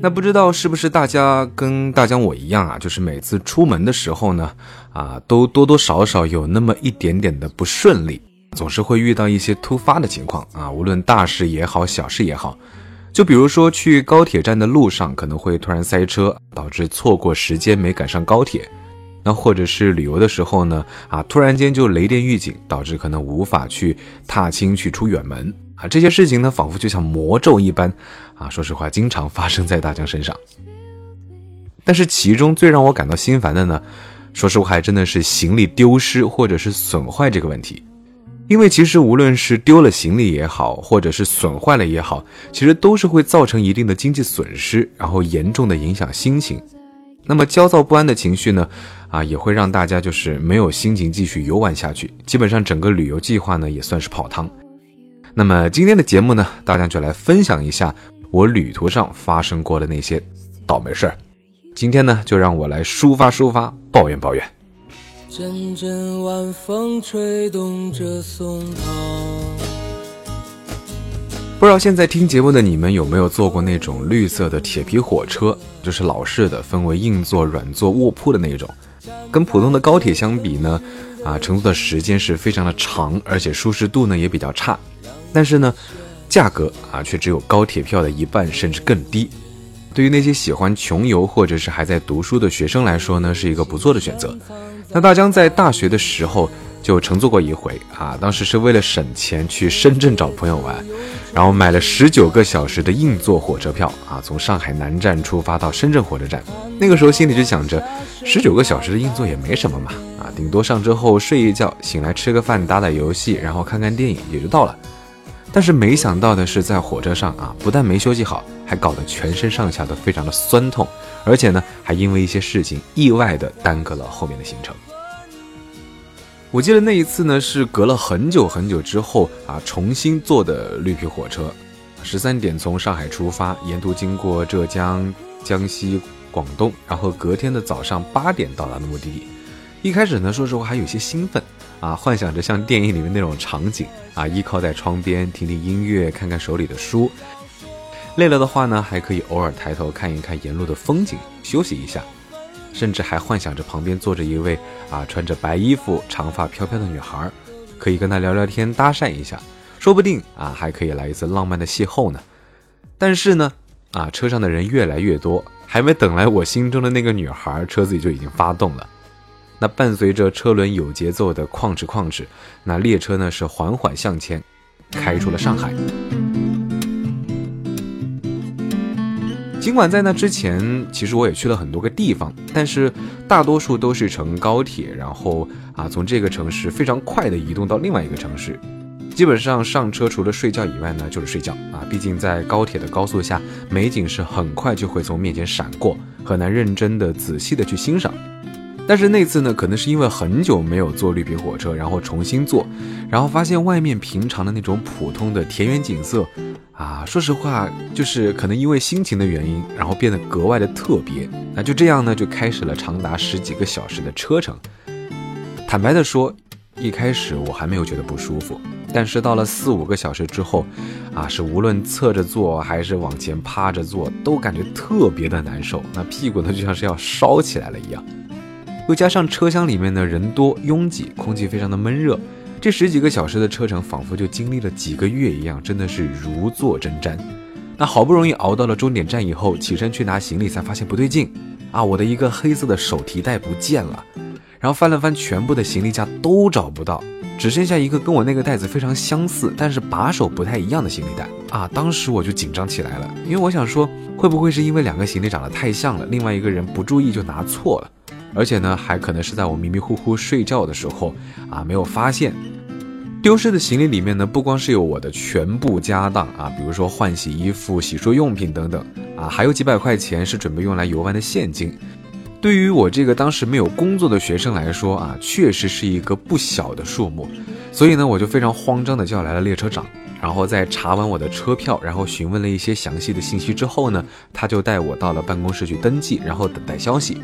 那不知道是不是大家跟大江我一样啊，就是每次出门的时候呢，啊，都多多少少有那么一点点的不顺利，总是会遇到一些突发的情况啊，无论大事也好，小事也好。就比如说去高铁站的路上可能会突然塞车，导致错过时间没赶上高铁；那或者是旅游的时候呢，啊，突然间就雷电预警，导致可能无法去踏青去出远门啊。这些事情呢，仿佛就像魔咒一般啊。说实话，经常发生在大江身上。但是其中最让我感到心烦的呢，说实话还真的是行李丢失或者是损坏这个问题。因为其实无论是丢了行李也好，或者是损坏了也好，其实都是会造成一定的经济损失，然后严重的影响心情。那么焦躁不安的情绪呢，啊，也会让大家就是没有心情继续游玩下去，基本上整个旅游计划呢也算是泡汤。那么今天的节目呢，大家就来分享一下我旅途上发生过的那些倒霉事儿。今天呢，就让我来抒发抒发，抱怨抱怨。阵阵晚风吹动着松涛。不知道现在听节目的你们有没有坐过那种绿色的铁皮火车，就是老式的，分为硬座、软座、卧铺的那种。跟普通的高铁相比呢，啊，乘坐的时间是非常的长，而且舒适度呢也比较差。但是呢，价格啊却只有高铁票的一半甚至更低。对于那些喜欢穷游或者是还在读书的学生来说呢，是一个不错的选择。那大江在大学的时候就乘坐过一回啊，当时是为了省钱去深圳找朋友玩，然后买了十九个小时的硬座火车票啊，从上海南站出发到深圳火车站。那个时候心里就想着，十九个小时的硬座也没什么嘛，啊，顶多上车后睡一觉，醒来吃个饭，打打游戏，然后看看电影也就到了。但是没想到的是，在火车上啊，不但没休息好，还搞得全身上下都非常的酸痛，而且呢，还因为一些事情意外的耽搁了后面的行程。我记得那一次呢，是隔了很久很久之后啊，重新坐的绿皮火车，十三点从上海出发，沿途经过浙江、江西、广东，然后隔天的早上八点到达的目的地。一开始呢，说实话还有些兴奋啊，幻想着像电影里面那种场景啊，依靠在窗边听听音乐，看看手里的书。累了的话呢，还可以偶尔抬头看一看沿路的风景，休息一下。甚至还幻想着旁边坐着一位啊穿着白衣服、长发飘飘的女孩，可以跟她聊聊天、搭讪一下，说不定啊还可以来一次浪漫的邂逅呢。但是呢，啊车上的人越来越多，还没等来我心中的那个女孩，车子就已经发动了。那伴随着车轮有节奏的哐哧哐哧，那列车呢是缓缓向前，开出了上海。尽管在那之前，其实我也去了很多个地方，但是大多数都是乘高铁，然后啊从这个城市非常快的移动到另外一个城市。基本上上车除了睡觉以外呢，就是睡觉啊。毕竟在高铁的高速下，美景是很快就会从面前闪过，很难认真的、仔细的去欣赏。但是那次呢，可能是因为很久没有坐绿皮火车，然后重新坐，然后发现外面平常的那种普通的田园景色，啊，说实话，就是可能因为心情的原因，然后变得格外的特别。那就这样呢，就开始了长达十几个小时的车程。坦白的说，一开始我还没有觉得不舒服，但是到了四五个小时之后，啊，是无论侧着坐还是往前趴着坐，都感觉特别的难受，那屁股呢就像是要烧起来了一样。又加上车厢里面的人多拥挤，空气非常的闷热，这十几个小时的车程仿佛就经历了几个月一样，真的是如坐针毡。那好不容易熬到了终点站以后，起身去拿行李，才发现不对劲啊！我的一个黑色的手提袋不见了，然后翻了翻全部的行李架都找不到，只剩下一个跟我那个袋子非常相似，但是把手不太一样的行李袋啊！当时我就紧张起来了，因为我想说，会不会是因为两个行李长得太像了，另外一个人不注意就拿错了？而且呢，还可能是在我迷迷糊糊睡觉的时候啊，没有发现丢失的行李里面呢，不光是有我的全部家当啊，比如说换洗衣服、洗漱用品等等啊，还有几百块钱是准备用来游玩的现金。对于我这个当时没有工作的学生来说啊，确实是一个不小的数目。所以呢，我就非常慌张的叫来了列车长，然后在查完我的车票，然后询问了一些详细的信息之后呢，他就带我到了办公室去登记，然后等待消息。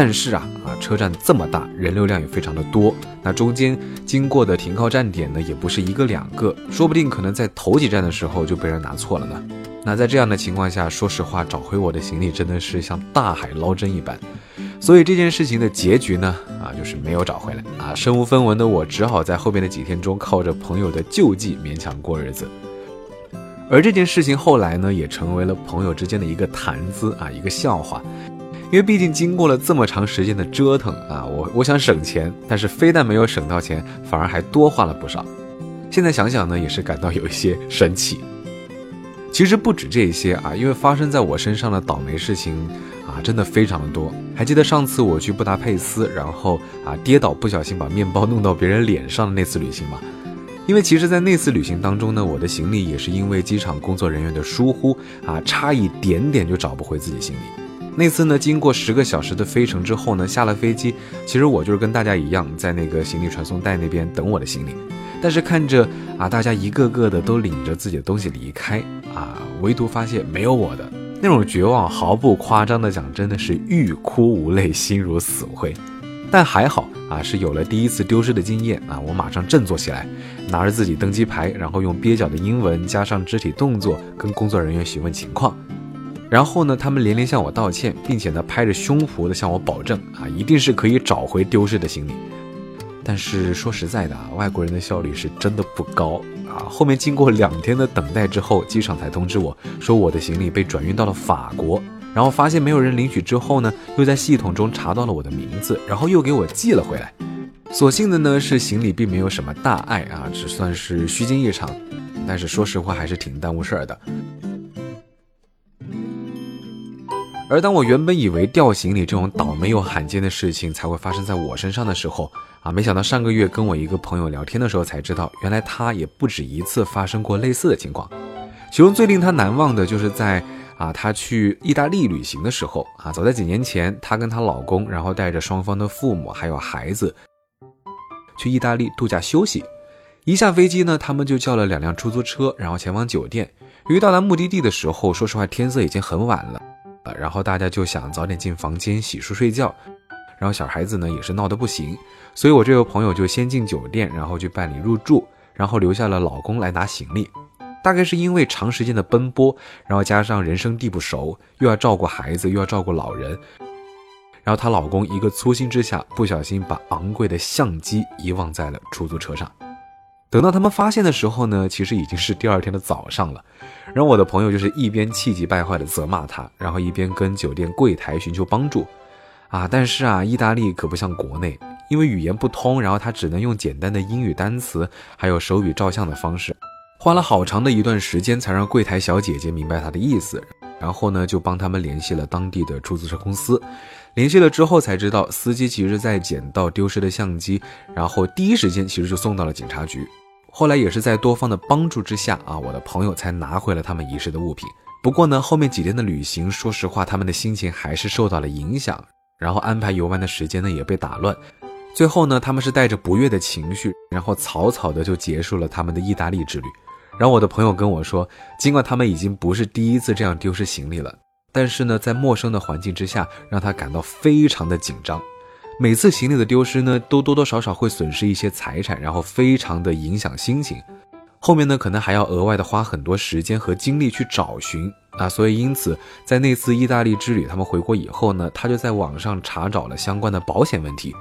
但是啊啊，车站这么大，人流量也非常的多，那中间经过的停靠站点呢，也不是一个两个，说不定可能在头几站的时候就被人拿错了呢。那在这样的情况下，说实话，找回我的行李真的是像大海捞针一般。所以这件事情的结局呢，啊，就是没有找回来啊，身无分文的我只好在后边的几天中靠着朋友的救济勉强过日子。而这件事情后来呢，也成为了朋友之间的一个谈资啊，一个笑话。因为毕竟经过了这么长时间的折腾啊，我我想省钱，但是非但没有省到钱，反而还多花了不少。现在想想呢，也是感到有一些神奇。其实不止这些啊，因为发生在我身上的倒霉事情啊，真的非常的多。还记得上次我去布达佩斯，然后啊跌倒，不小心把面包弄到别人脸上的那次旅行吗？因为其实，在那次旅行当中呢，我的行李也是因为机场工作人员的疏忽啊，差一点点就找不回自己行李。那次呢，经过十个小时的飞程之后呢，下了飞机，其实我就是跟大家一样，在那个行李传送带那边等我的行李。但是看着啊，大家一个个的都领着自己的东西离开啊，唯独发现没有我的那种绝望，毫不夸张的讲，真的是欲哭无泪，心如死灰。但还好啊，是有了第一次丢失的经验啊，我马上振作起来，拿着自己登机牌，然后用蹩脚的英文加上肢体动作，跟工作人员询问情况。然后呢，他们连连向我道歉，并且呢拍着胸脯的向我保证啊，一定是可以找回丢失的行李。但是说实在的啊，外国人的效率是真的不高啊。后面经过两天的等待之后，机场才通知我说我的行李被转运到了法国。然后发现没有人领取之后呢，又在系统中查到了我的名字，然后又给我寄了回来。所幸的呢是行李并没有什么大碍啊，只算是虚惊一场。但是说实话还是挺耽误事儿的。而当我原本以为掉行李这种倒霉又罕见的事情才会发生在我身上的时候，啊，没想到上个月跟我一个朋友聊天的时候才知道，原来他也不止一次发生过类似的情况。其中最令他难忘的就是在啊，他去意大利旅行的时候，啊，早在几年前，她跟她老公，然后带着双方的父母还有孩子，去意大利度假休息。一下飞机呢，他们就叫了两辆出租车，然后前往酒店。由于到达目的地的时候，说实话天色已经很晚了。呃然后大家就想早点进房间洗漱睡觉，然后小孩子呢也是闹得不行，所以我这位朋友就先进酒店，然后去办理入住，然后留下了老公来拿行李。大概是因为长时间的奔波，然后加上人生地不熟，又要照顾孩子，又要照顾老人，然后她老公一个粗心之下，不小心把昂贵的相机遗忘在了出租车上。等到他们发现的时候呢，其实已经是第二天的早上了。然后我的朋友就是一边气急败坏的责骂他，然后一边跟酒店柜台寻求帮助。啊，但是啊，意大利可不像国内，因为语言不通，然后他只能用简单的英语单词，还有手语照相的方式，花了好长的一段时间才让柜台小姐姐明白他的意思。然后呢，就帮他们联系了当地的出租车公司。联系了之后才知道，司机其实在捡到丢失的相机，然后第一时间其实就送到了警察局。后来也是在多方的帮助之下啊，我的朋友才拿回了他们遗失的物品。不过呢，后面几天的旅行，说实话，他们的心情还是受到了影响，然后安排游玩的时间呢也被打乱。最后呢，他们是带着不悦的情绪，然后草草的就结束了他们的意大利之旅。然后我的朋友跟我说，尽管他们已经不是第一次这样丢失行李了，但是呢，在陌生的环境之下，让他感到非常的紧张。每次行李的丢失呢，都多多少少会损失一些财产，然后非常的影响心情。后面呢，可能还要额外的花很多时间和精力去找寻啊。所以因此，在那次意大利之旅，他们回国以后呢，他就在网上查找了相关的保险问题。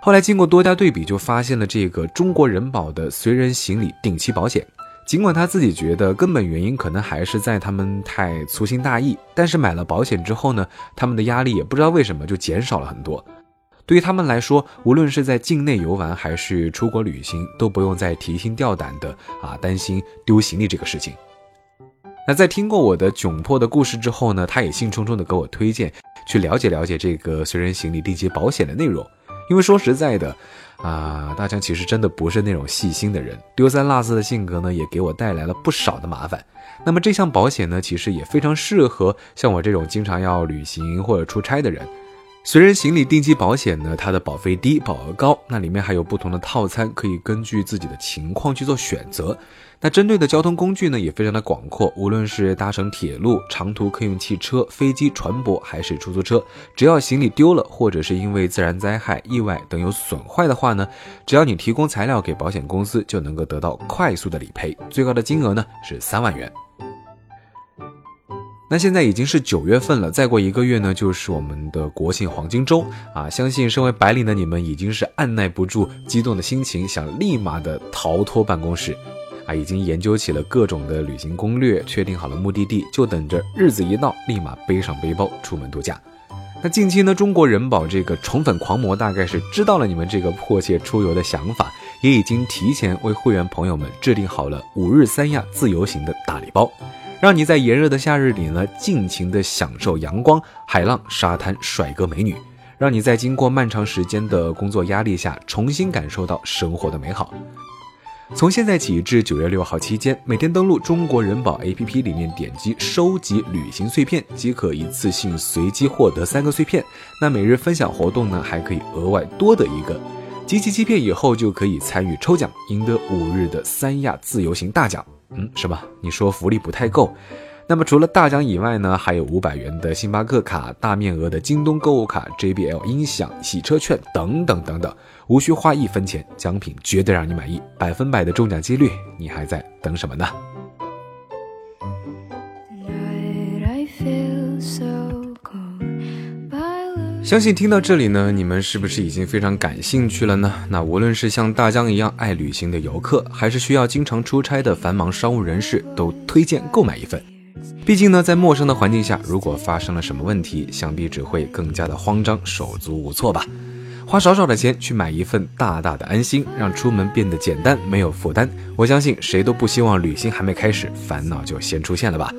后来经过多家对比，就发现了这个中国人保的随人行李定期保险。尽管他自己觉得根本原因可能还是在他们太粗心大意，但是买了保险之后呢，他们的压力也不知道为什么就减少了很多。对于他们来说，无论是在境内游玩还是出国旅行，都不用再提心吊胆的啊，担心丢行李这个事情。那在听过我的窘迫的故事之后呢，他也兴冲冲的给我推荐去了解了解这个随身行李定期保险的内容。因为说实在的，啊，大强其实真的不是那种细心的人，丢三落四的性格呢，也给我带来了不少的麻烦。那么这项保险呢，其实也非常适合像我这种经常要旅行或者出差的人。随人行李定期保险呢，它的保费低，保额高，那里面还有不同的套餐，可以根据自己的情况去做选择。那针对的交通工具呢，也非常的广阔，无论是搭乘铁路、长途客运汽车、飞机、船舶，还是出租车，只要行李丢了，或者是因为自然灾害、意外等有损坏的话呢，只要你提供材料给保险公司，就能够得到快速的理赔，最高的金额呢是三万元。那现在已经是九月份了，再过一个月呢，就是我们的国庆黄金周啊！相信身为白领的你们，已经是按耐不住激动的心情，想立马的逃脱办公室，啊，已经研究起了各种的旅行攻略，确定好了目的地，就等着日子一到，立马背上背包出门度假。那近期呢，中国人保这个宠粉狂魔大概是知道了你们这个迫切出游的想法，也已经提前为会员朋友们制定好了五日三亚自由行的大礼包。让你在炎热的夏日里呢，尽情的享受阳光、海浪、沙滩、帅哥美女；让你在经过漫长时间的工作压力下，重新感受到生活的美好。从现在起至九月六号期间，每天登录中国人保 APP 里面点击收集旅行碎片，即可一次性随机获得三个碎片。那每日分享活动呢，还可以额外多得一个。集齐七片以后，就可以参与抽奖，赢得五日的三亚自由行大奖。嗯，什么？你说福利不太够，那么除了大奖以外呢，还有五百元的星巴克卡、大面额的京东购物卡、JBL 音响、洗车券等等等等，无需花一分钱，奖品绝对让你满意，百分百的中奖几率，你还在等什么呢？相信听到这里呢，你们是不是已经非常感兴趣了呢？那无论是像大江一样爱旅行的游客，还是需要经常出差的繁忙商务人士，都推荐购买一份。毕竟呢，在陌生的环境下，如果发生了什么问题，想必只会更加的慌张，手足无措吧。花少少的钱去买一份大大的安心，让出门变得简单，没有负担。我相信谁都不希望旅行还没开始，烦恼就先出现了吧。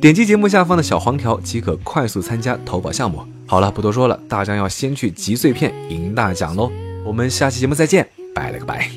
点击节目下方的小黄条即可快速参加投保项目。好了，不多说了，大家要先去集碎片赢大奖喽！我们下期节目再见，拜了个拜。